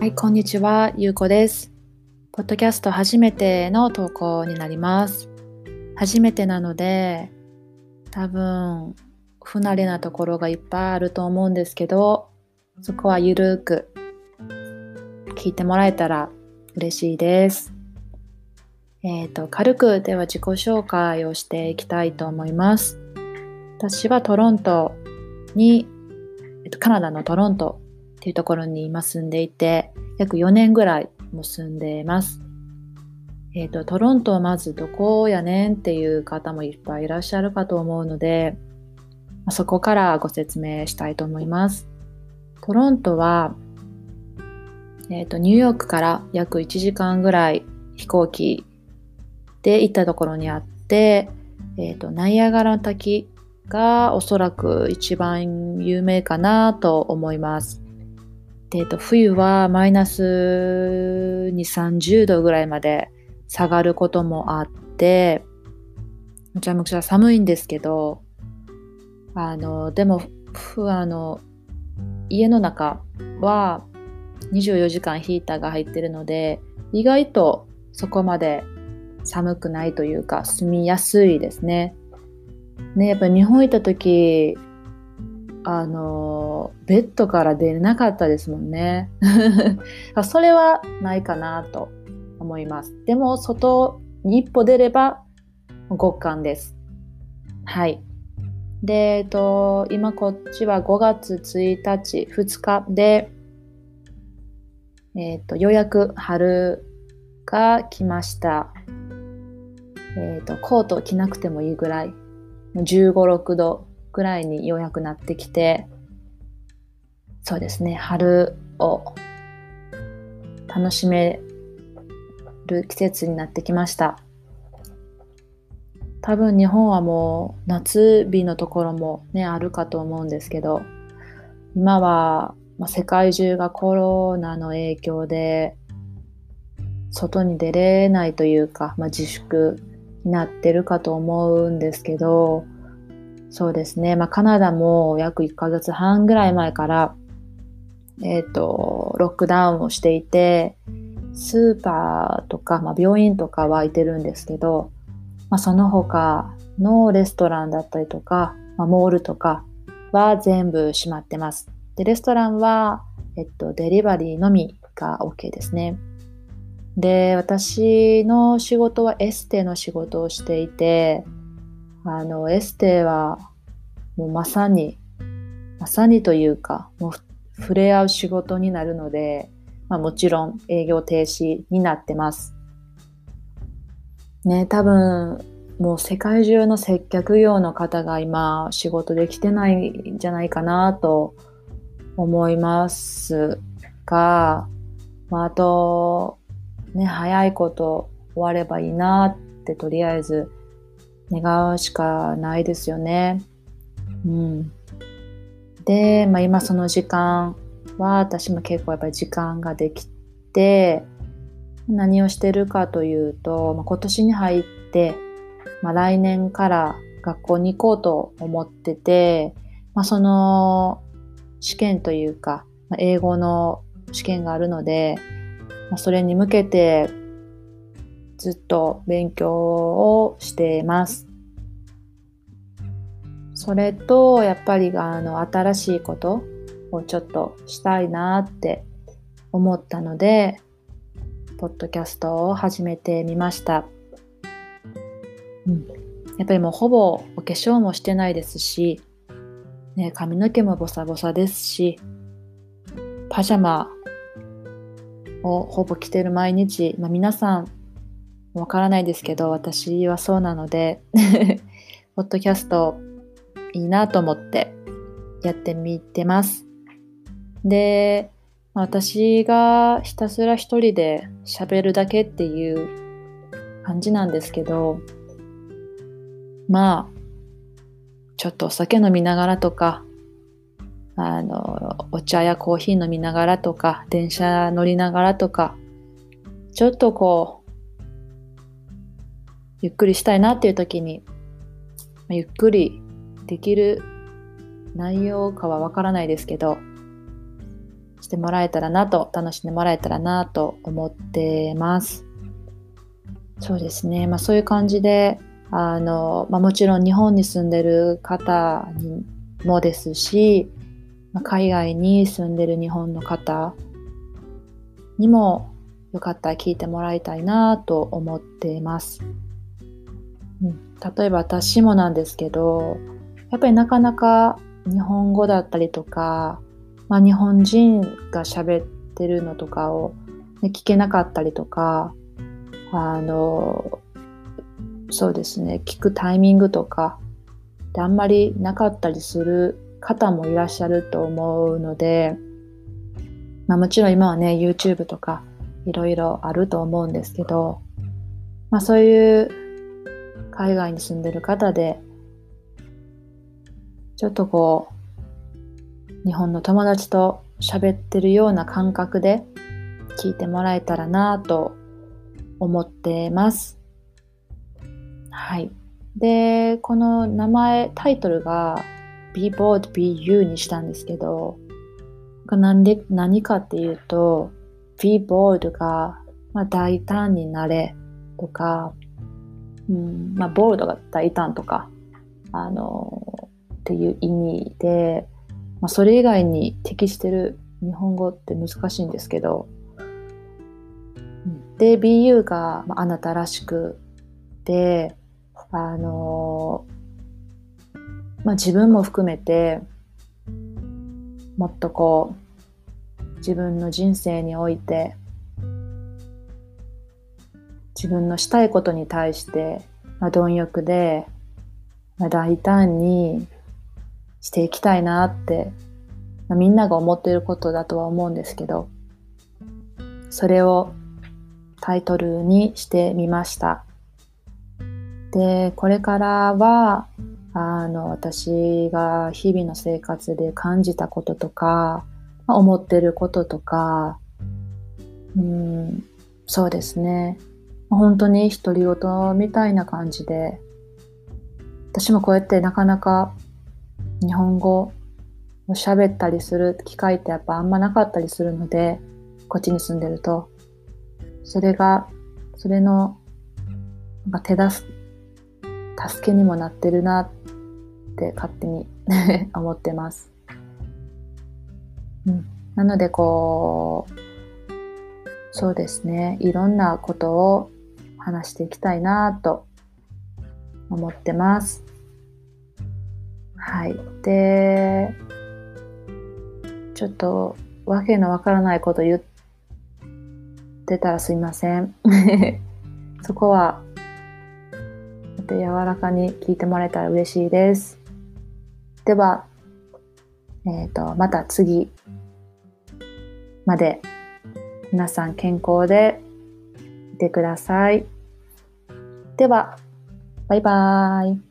はい、こんにちは、ゆうこです。ポッドキャスト初めての投稿になります。初めてなので、多分、不慣れなところがいっぱいあると思うんですけど、そこはゆるーく聞いてもらえたら嬉しいです。えっ、と、軽くでは自己紹介をしていきたいと思います。私はトロントに、えっと、カナダのトロントっていうところに今住んでいて、約4年ぐらいも住んでいます。えっ、と、トロントはまずどこやねんっていう方もいっぱいいらっしゃるかと思うので、そこからご説明したいと思います。トロントは、えっ、と、ニューヨークから約1時間ぐらい飛行機で行ったところにあって、えっ、と、ナイアガラの滝がおそらく一番有名かなと思います。で、えっと、冬はマイナス2、30度ぐらいまで下がることもあって、めちゃめちゃ寒いんですけど、あの、でも、あの、家の中は24時間ヒーターが入ってるので、意外とそこまで寒くないというか、住みやすいですね。ね、やっぱり日本行った時、あの、ベッドから出れなかったですもんね。それはないかなと思います。でも、外に一歩出れば極寒です。はい。で、えっと、今こっちは5月1日、2日で、えっと、ようやく春が来ました。えっと、コート着なくてもいいぐらい、15、6度ぐらいにようやくなってきて、そうですね、春を楽しめる季節になってきました。多分日本はもう夏日のところもね、あるかと思うんですけど、今は、世界中がコロナの影響で、外に出れないというか、まあ、自粛になってるかと思うんですけど、そうですね。まあ、カナダも約1ヶ月半ぐらい前から、えっ、と、ロックダウンをしていて、スーパーとか、まあ、病院とかは空いてるんですけど、まあ、その他のレストランだったりとか、まあ、モールとかは全部閉まってます。で、レストランは、えっと、デリバリーのみが OK ですね。で、私の仕事はエステの仕事をしていて、あの、エステは、もうまさに、まさにというか、もう触れ合う仕事になるので、まあもちろん営業停止になってます。ね、多分、もう世界中の接客業の方が今仕事できてないんじゃないかなと思いますが、まあ、あと、ね、早いこと終わればいいなってとりあえず願うしかないですよね。うん。で、まあ、今その時間は私も結構やっぱり時間ができて何をしてるかというと、まあ、今年に入って、まあ、来年から学校に行こうと思ってて、まあ、その試験というか、まあ、英語の試験があるので、まあ、それに向けてずっと勉強をしています。それと、やっぱりあの新しいことをちょっとしたいなって思ったので、ポッドキャストを始めてみました。うん、やっぱりもうほぼお化粧もしてないですし、ね、髪の毛もボサボサですし、パジャマをほぼ着てる毎日、まあ、皆さんわからないですけど、私はそうなので、ポッドキャストいいなと思ってやってみてます。で、私がひたすら一人で喋るだけっていう感じなんですけど、まあ、ちょっとお酒飲みながらとか、あの、お茶やコーヒー飲みながらとか、電車乗りながらとか、ちょっとこう、ゆっくりしたいなっていう時に、ゆっくりできる内容かはわからないですけど、してもらえたらなと、楽しんでもらえたらなと思ってます。そうですね。まあそういう感じで、あの、まあもちろん日本に住んでる方にもですし、まあ、海外に住んでる日本の方にもよかったら聞いてもらいたいなと思っています。うん、例えば私もなんですけど、やっぱりなかなか日本語だったりとか、まあ、日本人が喋ってるのとかを、ね、聞けなかったりとか、あの、そうですね、聞くタイミングとか、であんまりなかったりする方もいらっしゃると思うので、まあ、もちろん今はね、YouTube とかいろいろあると思うんですけど、まあ、そういう海外に住んでる方で、ちょっとこう、日本の友達と喋ってるような感覚で聞いてもらえたらなと思ってます。はい。で、この名前、タイトルが Be Bold, Be You にしたんですけど、なんで何かっていうと、Be Bold が、まあ、大胆になれとか、うんまあ、ボールドが大胆とか、あのっていう意味で、まあ、それ以外に適してる日本語って難しいんですけど、で、BU が、まあ、あなたらしくで、あのまあ、自分も含めてもっとこう自分の人生において自分のしたいことに対して、まあ、貪欲で、まあ、大胆にしていきたいなって、まあ、みんなが思っていることだとは思うんですけどそれをタイトルにしてみました。でこれからはあの私が日々の生活で感じたこととか、まあ、思ってることとかうんそうですね本当に独り言みたいな感じで私もこうやってなかなか日本語を喋ったりする機会ってやっぱあんまなかったりするのでこっちに住んでるとそれがそれのなんか手出す助けにもなってるなって勝手に 思ってます。うん、なのでこうそうですねいろんなことを話していきたいなと思ってます。はい。で、ちょっとわけのわからないこと言ってたらすいません。そこは、柔らかに聞いてもらえたら嬉しいです。では、えっ、ー、と、また次まで皆さん健康でいてください。では、バイバーイ。